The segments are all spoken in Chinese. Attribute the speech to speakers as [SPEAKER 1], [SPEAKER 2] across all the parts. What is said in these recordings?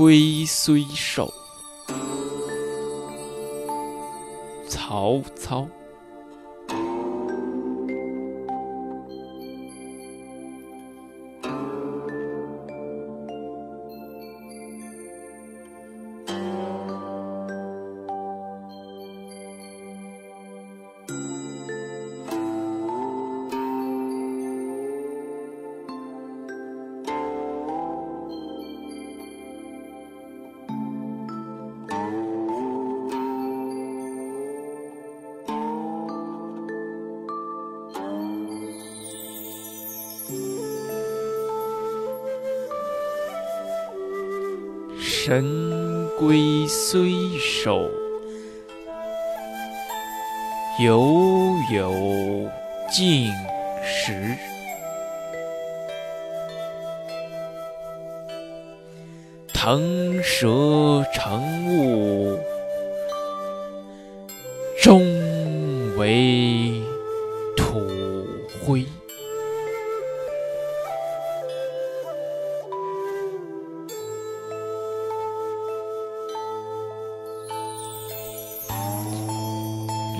[SPEAKER 1] 龟虽寿，曹操。神龟虽寿，犹有竟时。腾蛇乘雾，终为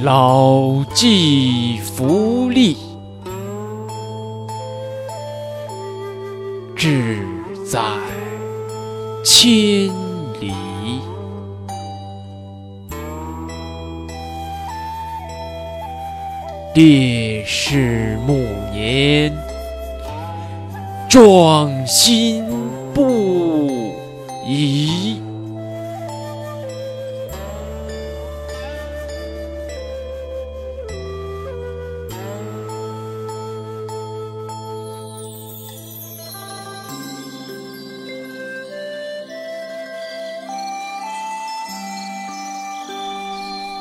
[SPEAKER 1] 老骥伏枥，志在千里。烈士暮年，壮心不已。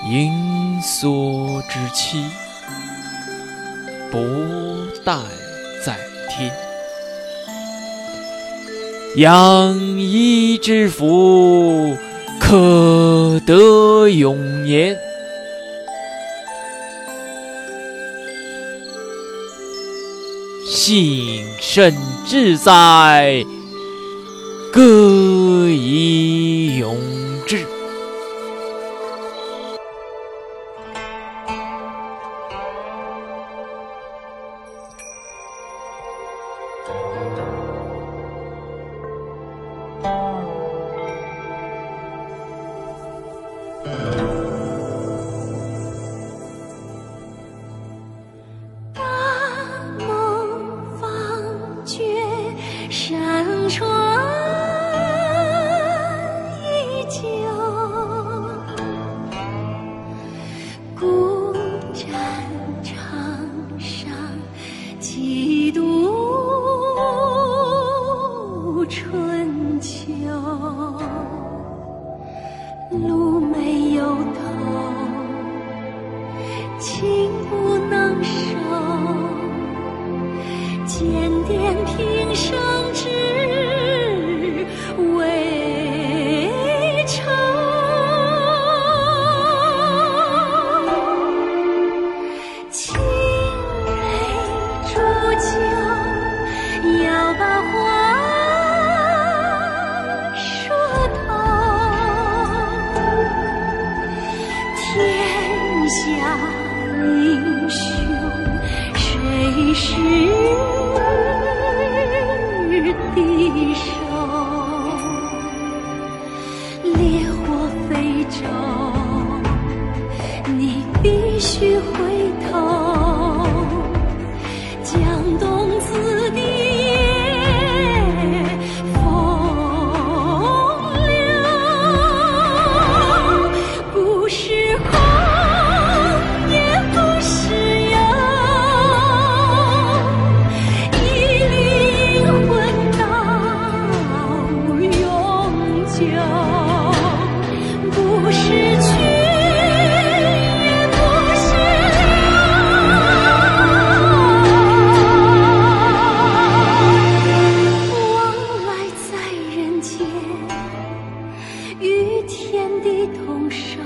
[SPEAKER 1] 盈缩之期，不待在天。养怡之福，可得永年。幸甚至哉，歌以
[SPEAKER 2] 下英雄谁是敌手烈火飞舟你必须回天地同寿。